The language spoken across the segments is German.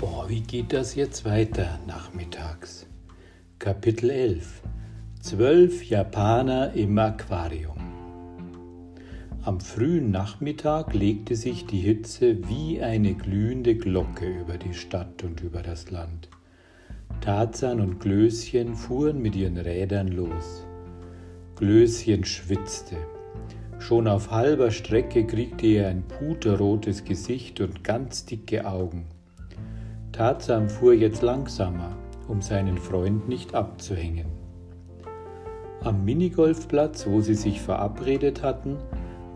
Boah, wie geht das jetzt weiter nachmittags? Kapitel 11 Zwölf Japaner im Aquarium Am frühen Nachmittag legte sich die Hitze wie eine glühende Glocke über die Stadt und über das Land. Tarzan und Glöschen fuhren mit ihren Rädern los. Glöschen schwitzte. Schon auf halber Strecke kriegte er ein puterrotes Gesicht und ganz dicke Augen. Tarzan fuhr jetzt langsamer, um seinen Freund nicht abzuhängen. Am Minigolfplatz, wo sie sich verabredet hatten,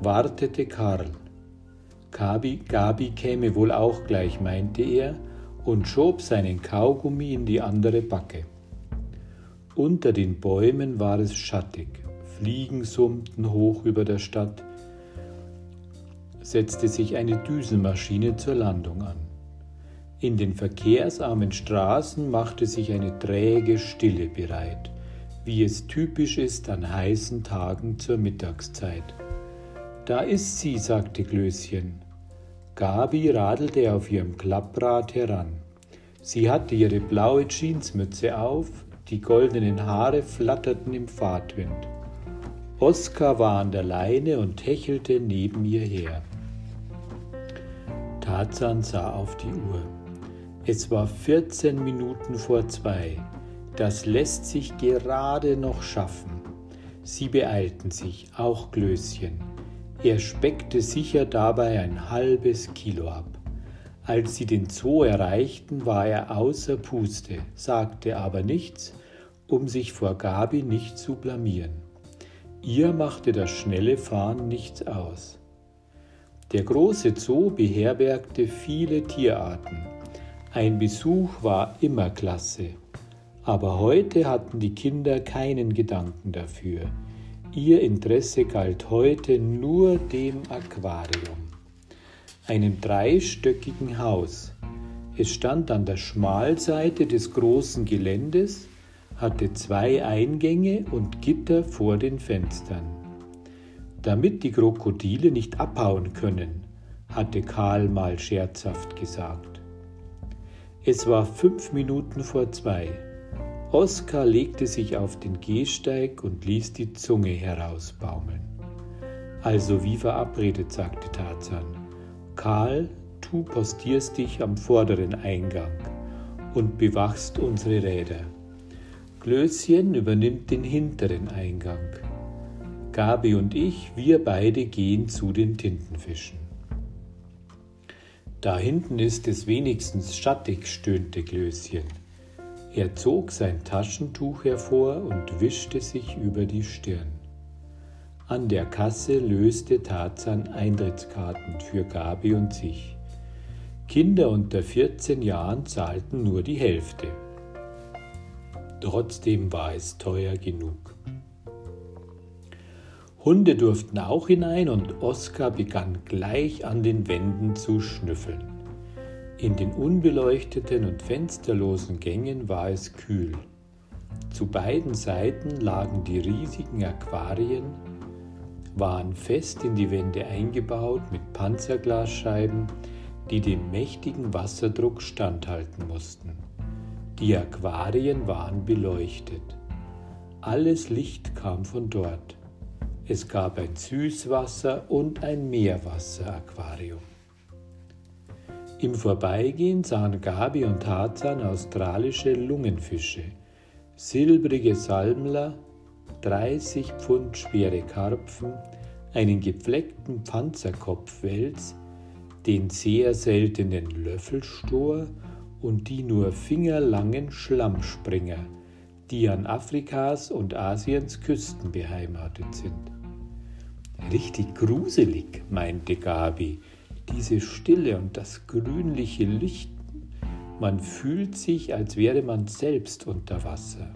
wartete Karl. Gabi, Gabi käme wohl auch gleich, meinte er, und schob seinen Kaugummi in die andere Backe. Unter den Bäumen war es schattig, Fliegen summten hoch über der Stadt, setzte sich eine Düsenmaschine zur Landung an. In den verkehrsarmen Straßen machte sich eine träge Stille bereit, wie es typisch ist an heißen Tagen zur Mittagszeit. Da ist sie, sagte Glöschen. Gabi radelte auf ihrem Klapprad heran. Sie hatte ihre blaue Jeansmütze auf, die goldenen Haare flatterten im Fahrtwind. Oskar war an der Leine und hechelte neben ihr her. Tarzan sah auf die Uhr. Es war 14 Minuten vor zwei. Das lässt sich gerade noch schaffen. Sie beeilten sich, auch Glöschen. Er speckte sicher dabei ein halbes Kilo ab. Als sie den Zoo erreichten, war er außer Puste, sagte aber nichts, um sich vor Gabi nicht zu blamieren. Ihr machte das schnelle Fahren nichts aus. Der große Zoo beherbergte viele Tierarten. Ein Besuch war immer klasse. Aber heute hatten die Kinder keinen Gedanken dafür. Ihr Interesse galt heute nur dem Aquarium, einem dreistöckigen Haus. Es stand an der Schmalseite des großen Geländes, hatte zwei Eingänge und Gitter vor den Fenstern. Damit die Krokodile nicht abhauen können, hatte Karl mal scherzhaft gesagt. Es war fünf Minuten vor zwei. Oskar legte sich auf den Gehsteig und ließ die Zunge herausbaumeln. Also wie verabredet, sagte Tarzan. Karl, du postierst dich am vorderen Eingang und bewachst unsere Räder. Klößchen übernimmt den hinteren Eingang. Gabi und ich, wir beide gehen zu den Tintenfischen. Da hinten ist es wenigstens schattig, stöhnte Klößchen. Er zog sein Taschentuch hervor und wischte sich über die Stirn. An der Kasse löste Tarzan Eintrittskarten für Gabi und sich. Kinder unter 14 Jahren zahlten nur die Hälfte. Trotzdem war es teuer genug. Hunde durften auch hinein und Oskar begann gleich an den Wänden zu schnüffeln. In den unbeleuchteten und fensterlosen Gängen war es kühl. Zu beiden Seiten lagen die riesigen Aquarien, waren fest in die Wände eingebaut mit Panzerglasscheiben, die dem mächtigen Wasserdruck standhalten mussten. Die Aquarien waren beleuchtet. Alles Licht kam von dort. Es gab ein Süßwasser- und ein Meerwasseraquarium. Im Vorbeigehen sahen Gabi und Tarzan australische Lungenfische, silbrige Salmler, 30 Pfund schwere Karpfen, einen gepfleckten Panzerkopfwels, den sehr seltenen Löffelstor und die nur fingerlangen Schlammspringer, die an Afrikas und Asiens Küsten beheimatet sind. Richtig gruselig, meinte Gabi, diese Stille und das grünliche Licht. Man fühlt sich, als wäre man selbst unter Wasser.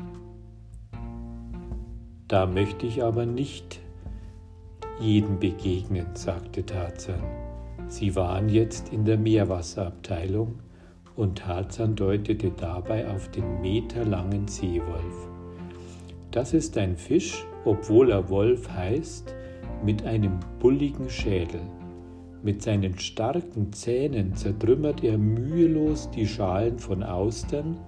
Da möchte ich aber nicht jedem begegnen, sagte Tarzan. Sie waren jetzt in der Meerwasserabteilung und Tarzan deutete dabei auf den meterlangen Seewolf. Das ist ein Fisch, obwohl er Wolf heißt, mit einem bulligen Schädel. Mit seinen starken Zähnen zertrümmert er mühelos die Schalen von Austern,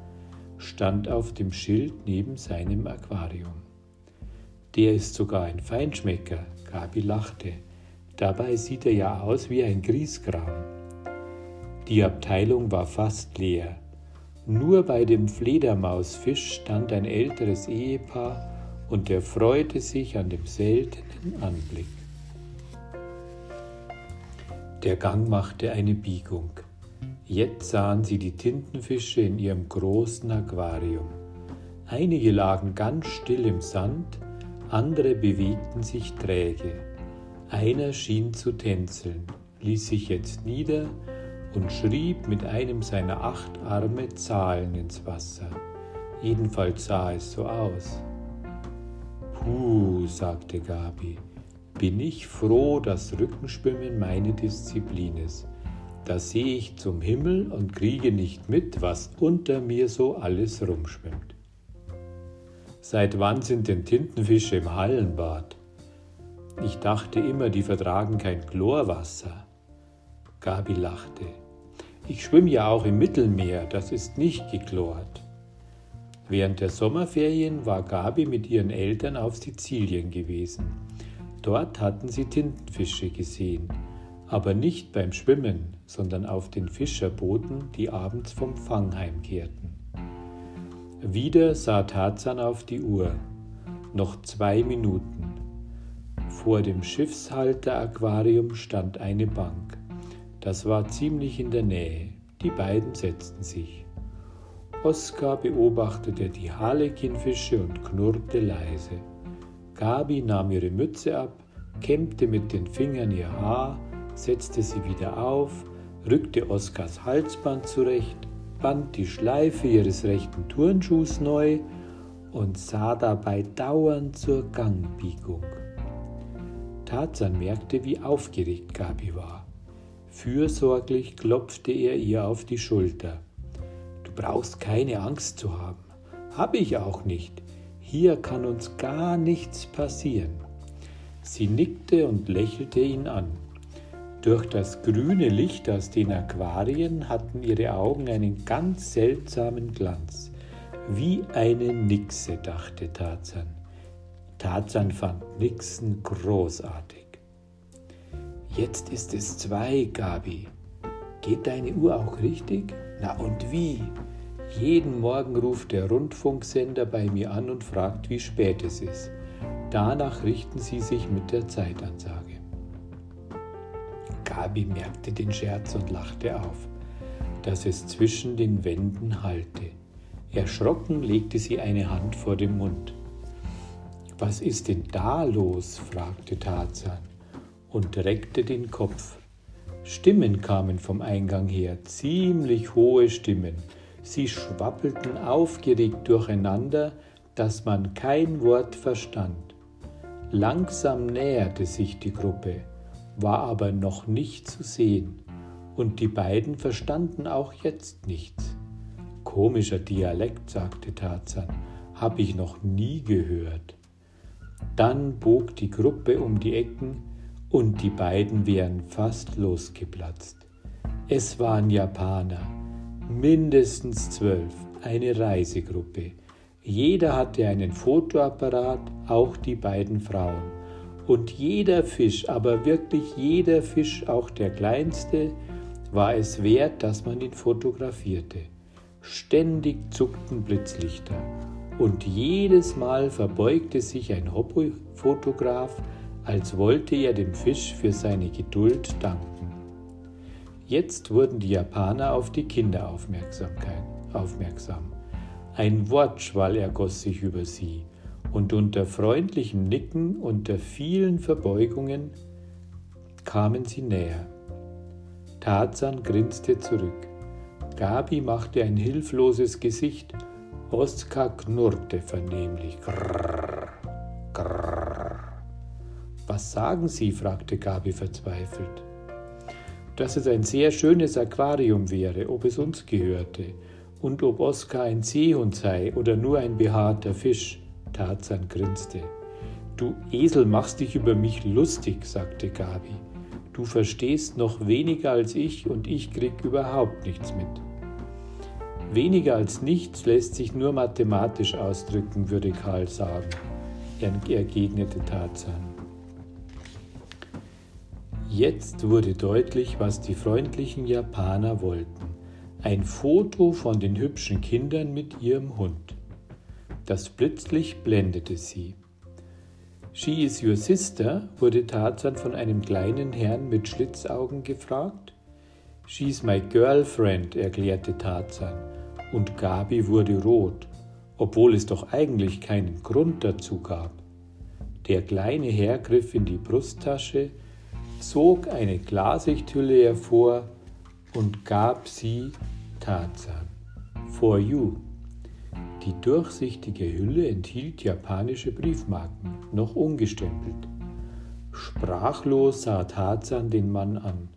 stand auf dem Schild neben seinem Aquarium. Der ist sogar ein Feinschmecker, Gabi lachte. Dabei sieht er ja aus wie ein Grieskram. Die Abteilung war fast leer. Nur bei dem Fledermausfisch stand ein älteres Ehepaar und erfreute sich an dem seltenen Anblick. Der Gang machte eine Biegung. Jetzt sahen sie die Tintenfische in ihrem großen Aquarium. Einige lagen ganz still im Sand, andere bewegten sich träge. Einer schien zu tänzeln, ließ sich jetzt nieder und schrieb mit einem seiner acht Arme Zahlen ins Wasser. Jedenfalls sah es so aus. Puh, sagte Gabi, bin ich froh, dass Rückenschwimmen meine Disziplin ist. Da sehe ich zum Himmel und kriege nicht mit, was unter mir so alles rumschwimmt. Seit wann sind denn Tintenfische im Hallenbad? Ich dachte immer, die vertragen kein Chlorwasser. Gabi lachte. Ich schwimme ja auch im Mittelmeer, das ist nicht geklort. Während der Sommerferien war Gabi mit ihren Eltern auf Sizilien gewesen. Dort hatten sie Tintenfische gesehen, aber nicht beim Schwimmen, sondern auf den Fischerbooten, die abends vom Fang heimkehrten. Wieder sah Tarzan auf die Uhr. Noch zwei Minuten. Vor dem Schiffshalter-Aquarium stand eine Bank. Das war ziemlich in der Nähe. Die beiden setzten sich. Oskar beobachtete die Harlekinfische und knurrte leise. Gabi nahm ihre Mütze ab, kämmte mit den Fingern ihr Haar, setzte sie wieder auf, rückte Oskars Halsband zurecht, band die Schleife ihres rechten Turnschuhs neu und sah dabei dauernd zur Gangbiegung. Tarzan merkte, wie aufgeregt Gabi war. Fürsorglich klopfte er ihr auf die Schulter. Du brauchst keine Angst zu haben. Habe ich auch nicht. Hier kann uns gar nichts passieren. Sie nickte und lächelte ihn an. Durch das grüne Licht aus den Aquarien hatten ihre Augen einen ganz seltsamen Glanz. Wie eine Nixe, dachte Tarzan. Tarzan fand Nixen großartig. Jetzt ist es zwei, Gabi. Geht deine Uhr auch richtig? Na und wie? Jeden Morgen ruft der Rundfunksender bei mir an und fragt, wie spät es ist. Danach richten sie sich mit der Zeitansage. Gabi merkte den Scherz und lachte auf, dass es zwischen den Wänden hallte. Erschrocken legte sie eine Hand vor den Mund. Was ist denn da los? fragte Tarzan und reckte den Kopf. Stimmen kamen vom Eingang her, ziemlich hohe Stimmen. Sie schwappelten aufgeregt durcheinander, dass man kein Wort verstand. Langsam näherte sich die Gruppe, war aber noch nicht zu sehen, und die beiden verstanden auch jetzt nichts. Komischer Dialekt, sagte Tarzan, hab ich noch nie gehört. Dann bog die Gruppe um die Ecken, und die beiden wären fast losgeplatzt. Es waren Japaner, mindestens zwölf, eine Reisegruppe. Jeder hatte einen Fotoapparat, auch die beiden Frauen. Und jeder Fisch, aber wirklich jeder Fisch, auch der kleinste, war es wert, dass man ihn fotografierte. Ständig zuckten Blitzlichter. Und jedes Mal verbeugte sich ein Hobbyfotograf, als wollte er dem Fisch für seine Geduld danken. Jetzt wurden die Japaner auf die Kinder aufmerksam. Ein Wortschwall ergoss sich über sie, und unter freundlichem Nicken, unter vielen Verbeugungen kamen sie näher. Tarzan grinste zurück. Gabi machte ein hilfloses Gesicht. Oskar knurrte vernehmlich. Grrr, grrr. Was sagen Sie? fragte Gabi verzweifelt. Dass es ein sehr schönes Aquarium wäre, ob es uns gehörte, und ob Oskar ein Seehund sei oder nur ein behaarter Fisch. Tarzan grinste. Du Esel machst dich über mich lustig, sagte Gabi. Du verstehst noch weniger als ich und ich krieg überhaupt nichts mit. Weniger als nichts lässt sich nur mathematisch ausdrücken, würde Karl sagen, ergegnete Tarzan. Jetzt wurde deutlich, was die freundlichen Japaner wollten. Ein Foto von den hübschen Kindern mit ihrem Hund. Das Blitzlicht blendete sie. She is your sister? wurde Tarzan von einem kleinen Herrn mit Schlitzaugen gefragt. She's my girlfriend, erklärte Tarzan, und Gabi wurde rot, obwohl es doch eigentlich keinen Grund dazu gab. Der kleine Herr griff in die Brusttasche, zog eine Glasichthülle hervor und gab sie Tarzan. For you. Die durchsichtige Hülle enthielt japanische Briefmarken, noch ungestempelt. Sprachlos sah Tarzan den Mann an.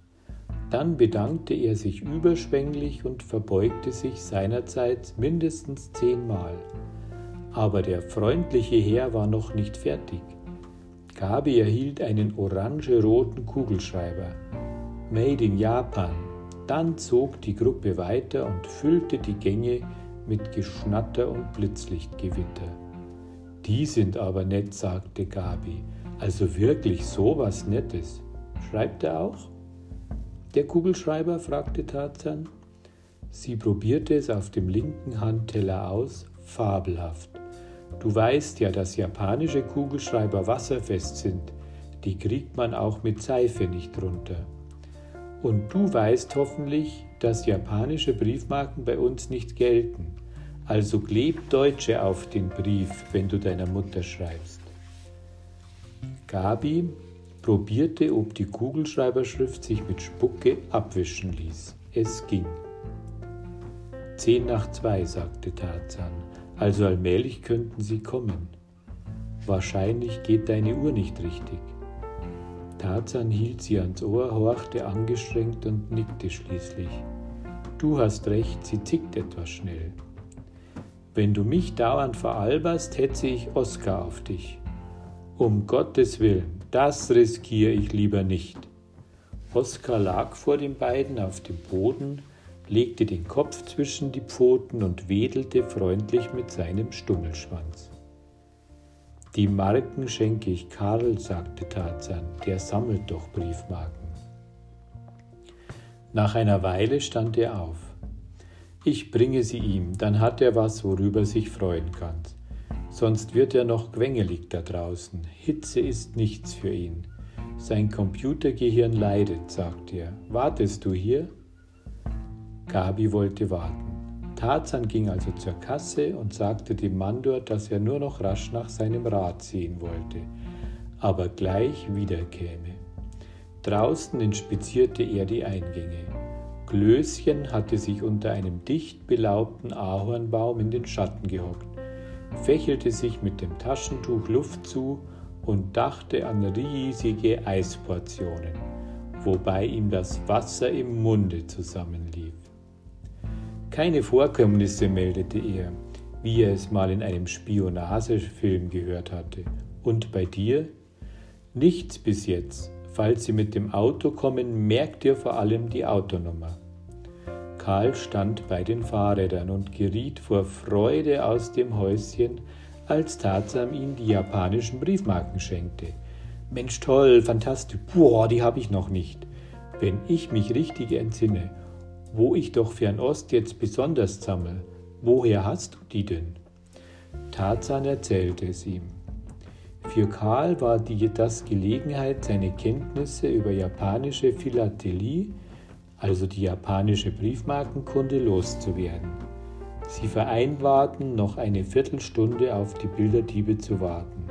Dann bedankte er sich überschwänglich und verbeugte sich seinerseits mindestens zehnmal. Aber der freundliche Herr war noch nicht fertig. Gabi erhielt einen orange-roten Kugelschreiber. Made in Japan. Dann zog die Gruppe weiter und füllte die Gänge mit Geschnatter und Blitzlichtgewitter. Die sind aber nett, sagte Gabi. Also wirklich so was Nettes. Schreibt er auch? Der Kugelschreiber? fragte Tarzan. Sie probierte es auf dem linken Handteller aus, fabelhaft. Du weißt ja, dass japanische Kugelschreiber wasserfest sind. Die kriegt man auch mit Seife nicht runter. Und du weißt hoffentlich, dass japanische Briefmarken bei uns nicht gelten. Also kleb Deutsche auf den Brief, wenn du deiner Mutter schreibst. Gabi probierte, ob die Kugelschreiberschrift sich mit Spucke abwischen ließ. Es ging. Zehn nach zwei, sagte Tarzan. Also allmählich könnten sie kommen. Wahrscheinlich geht deine Uhr nicht richtig. Tarzan hielt sie ans Ohr, horchte angestrengt und nickte schließlich. Du hast recht, sie tickt etwas schnell. Wenn du mich dauernd veralberst, hetze ich Oskar auf dich. Um Gottes Willen, das riskiere ich lieber nicht. Oskar lag vor den beiden auf dem Boden, legte den Kopf zwischen die Pfoten und wedelte freundlich mit seinem Stummelschwanz. Die Marken schenke ich Karl, sagte Tarzan, der sammelt doch Briefmarken. Nach einer Weile stand er auf. Ich bringe sie ihm, dann hat er was, worüber sich freuen kann. Sonst wird er noch quengelig da draußen. Hitze ist nichts für ihn. Sein Computergehirn leidet, sagt er. Wartest du hier? Gabi wollte warten. Tarzan ging also zur Kasse und sagte dem Mann dort, dass er nur noch rasch nach seinem Rad sehen wollte, aber gleich wiederkäme. Draußen inspizierte er die Eingänge. Klößchen hatte sich unter einem dicht belaubten Ahornbaum in den Schatten gehockt, fächelte sich mit dem Taschentuch Luft zu und dachte an riesige Eisportionen, wobei ihm das Wasser im Munde zusammenlief. Keine Vorkommnisse meldete er, wie er es mal in einem Spionagefilm gehört hatte. Und bei dir? Nichts bis jetzt. Falls Sie mit dem Auto kommen, merkt ihr vor allem die Autonummer. Karl stand bei den Fahrrädern und geriet vor Freude aus dem Häuschen, als Tarzan ihm die japanischen Briefmarken schenkte. Mensch, toll, fantastisch, boah, die habe ich noch nicht. Wenn ich mich richtig entsinne, wo ich doch Fernost jetzt besonders sammel. Woher hast du die denn? Tarzan erzählte es ihm. Für Karl war die, das Gelegenheit, seine Kenntnisse über japanische Philatelie, also die japanische Briefmarkenkunde, loszuwerden. Sie vereinbarten, noch eine Viertelstunde auf die Bilderdiebe zu warten.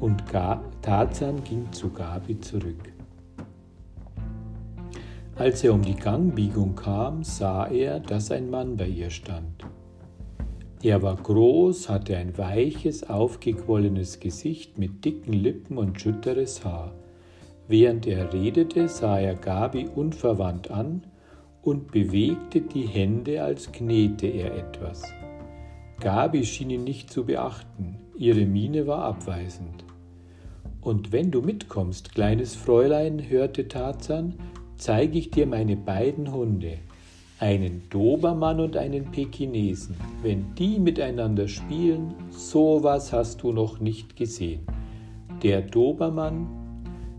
Und Tarzan ging zu Gabi zurück. Als er um die Gangbiegung kam, sah er, dass ein Mann bei ihr stand. Er war groß, hatte ein weiches, aufgequollenes Gesicht mit dicken Lippen und schütteres Haar. Während er redete, sah er Gabi unverwandt an und bewegte die Hände, als knete er etwas. Gabi schien ihn nicht zu beachten, ihre Miene war abweisend. Und wenn du mitkommst, kleines Fräulein, hörte Tarzan, zeige ich dir meine beiden Hunde, einen Dobermann und einen Pekinesen. Wenn die miteinander spielen, sowas hast du noch nicht gesehen. Der Dobermann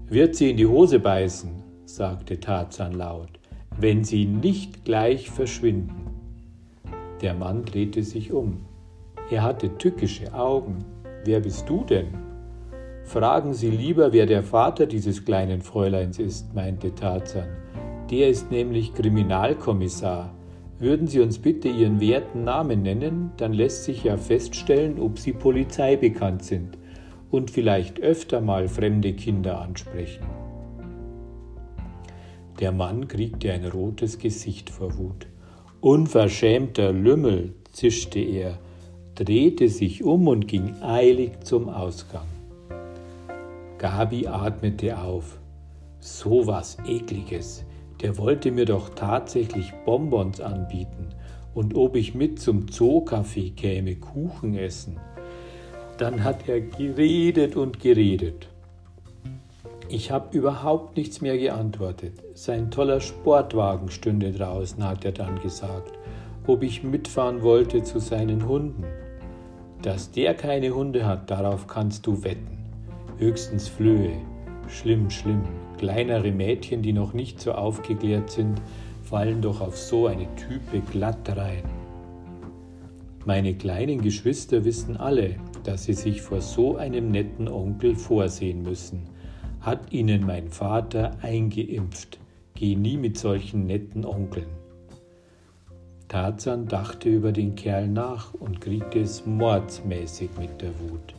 wird sie in die Hose beißen, sagte Tarzan laut, wenn sie nicht gleich verschwinden. Der Mann drehte sich um. Er hatte tückische Augen. Wer bist du denn? Fragen Sie lieber, wer der Vater dieses kleinen Fräuleins ist, meinte Tarzan. Der ist nämlich Kriminalkommissar. Würden Sie uns bitte Ihren werten Namen nennen, dann lässt sich ja feststellen, ob Sie Polizei bekannt sind und vielleicht öfter mal fremde Kinder ansprechen. Der Mann kriegte ein rotes Gesicht vor Wut. Unverschämter Lümmel, zischte er, drehte sich um und ging eilig zum Ausgang. Gabi atmete auf. So was Ekliges. Der wollte mir doch tatsächlich Bonbons anbieten und ob ich mit zum Zoocafé käme, Kuchen essen. Dann hat er geredet und geredet. Ich habe überhaupt nichts mehr geantwortet. Sein toller Sportwagen stünde draußen, hat er dann gesagt, ob ich mitfahren wollte zu seinen Hunden. Dass der keine Hunde hat, darauf kannst du wetten höchstens Flöhe. Schlimm, schlimm. Kleinere Mädchen, die noch nicht so aufgeklärt sind, fallen doch auf so eine Type glatt rein. Meine kleinen Geschwister wissen alle, dass sie sich vor so einem netten Onkel vorsehen müssen. Hat ihnen mein Vater eingeimpft. Geh nie mit solchen netten Onkeln. Tarzan dachte über den Kerl nach und kriegte es mordsmäßig mit der Wut.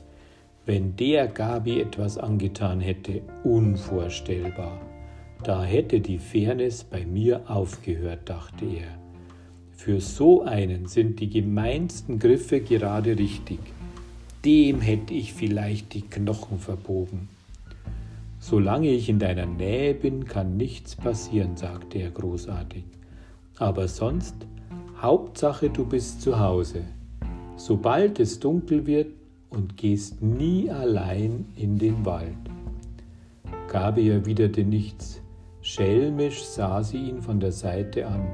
Wenn der Gabi etwas angetan hätte, unvorstellbar. Da hätte die Fairness bei mir aufgehört, dachte er. Für so einen sind die gemeinsten Griffe gerade richtig. Dem hätte ich vielleicht die Knochen verbogen. Solange ich in deiner Nähe bin, kann nichts passieren, sagte er großartig. Aber sonst, Hauptsache du bist zu Hause. Sobald es dunkel wird, und gehst nie allein in den Wald. Gabi erwiderte nichts. Schelmisch sah sie ihn von der Seite an,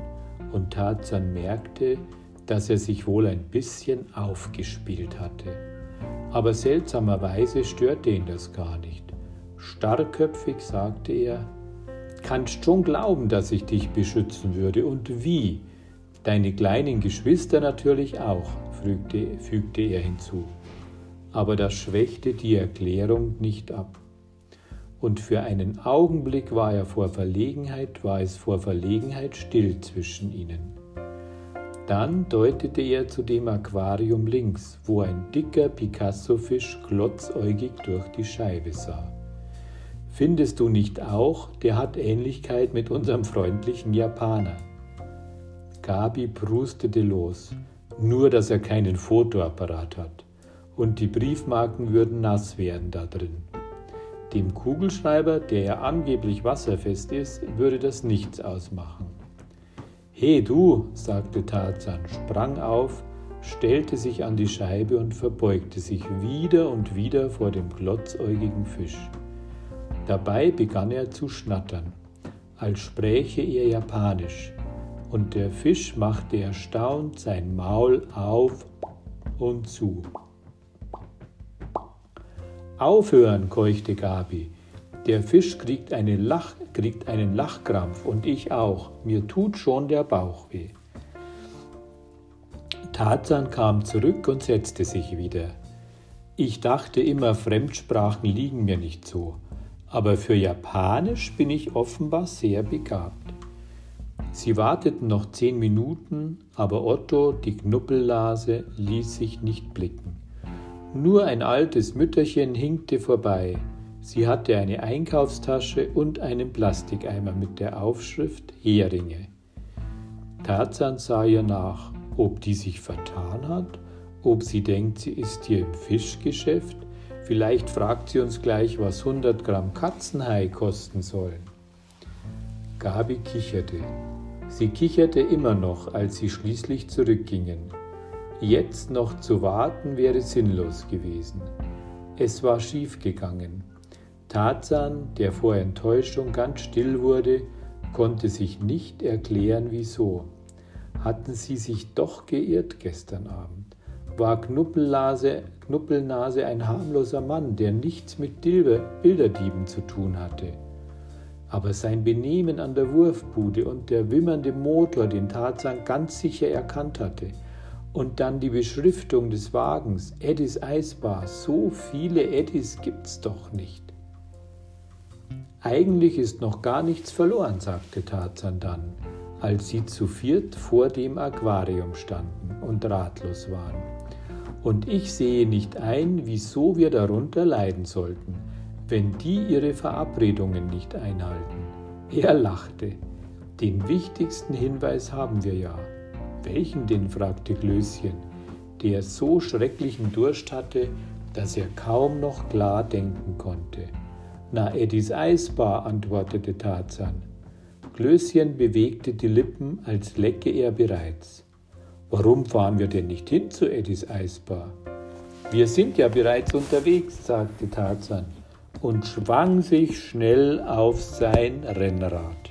und Tarzan merkte, dass er sich wohl ein bisschen aufgespielt hatte. Aber seltsamerweise störte ihn das gar nicht. Starrköpfig sagte er, kannst schon glauben, dass ich dich beschützen würde. Und wie? Deine kleinen Geschwister natürlich auch, fügte, fügte er hinzu aber das schwächte die Erklärung nicht ab. Und für einen Augenblick war er vor Verlegenheit, war es vor Verlegenheit still zwischen ihnen. Dann deutete er zu dem Aquarium links, wo ein dicker Picasso-Fisch glotzäugig durch die Scheibe sah. Findest du nicht auch, der hat Ähnlichkeit mit unserem freundlichen Japaner? Gabi prustete los, nur dass er keinen Fotoapparat hat und die Briefmarken würden nass werden da drin. Dem Kugelschreiber, der ja angeblich wasserfest ist, würde das nichts ausmachen. He du, sagte Tarzan, sprang auf, stellte sich an die Scheibe und verbeugte sich wieder und wieder vor dem glotzäugigen Fisch. Dabei begann er zu schnattern, als spräche er Japanisch, und der Fisch machte erstaunt sein Maul auf und zu. Aufhören, keuchte Gabi. Der Fisch kriegt, eine Lach, kriegt einen Lachkrampf und ich auch. Mir tut schon der Bauch weh. Tarzan kam zurück und setzte sich wieder. Ich dachte immer, Fremdsprachen liegen mir nicht so, aber für Japanisch bin ich offenbar sehr begabt. Sie warteten noch zehn Minuten, aber Otto, die Knuppellase, ließ sich nicht blicken. Nur ein altes Mütterchen hinkte vorbei. Sie hatte eine Einkaufstasche und einen Plastikeimer mit der Aufschrift Heringe. Tarzan sah ihr nach, ob die sich vertan hat, ob sie denkt, sie ist hier im Fischgeschäft. Vielleicht fragt sie uns gleich, was 100 Gramm Katzenhai kosten sollen. Gabi kicherte. Sie kicherte immer noch, als sie schließlich zurückgingen. Jetzt noch zu warten wäre sinnlos gewesen. Es war schief gegangen. Tarzan, der vor Enttäuschung ganz still wurde, konnte sich nicht erklären, wieso. Hatten sie sich doch geirrt gestern Abend? War Knuppelnase, Knuppelnase ein harmloser Mann, der nichts mit Bilderdieben zu tun hatte? Aber sein Benehmen an der Wurfbude und der wimmernde Motor, den Tarzan ganz sicher erkannt hatte, und dann die Beschriftung des Wagens, Eddies Eisbar, so viele Eddies gibt's doch nicht. Eigentlich ist noch gar nichts verloren, sagte Tarzan dann, als sie zu viert vor dem Aquarium standen und ratlos waren. Und ich sehe nicht ein, wieso wir darunter leiden sollten wenn die ihre Verabredungen nicht einhalten. Er lachte. Den wichtigsten Hinweis haben wir ja. Welchen denn? fragte Klößchen, der so schrecklichen Durst hatte, dass er kaum noch klar denken konnte. Na, Eddies Eisbar, antwortete Tarzan. Klößchen bewegte die Lippen, als lecke er bereits. Warum fahren wir denn nicht hin zu Eddies Eisbar? Wir sind ja bereits unterwegs, sagte Tarzan und schwang sich schnell auf sein Rennrad.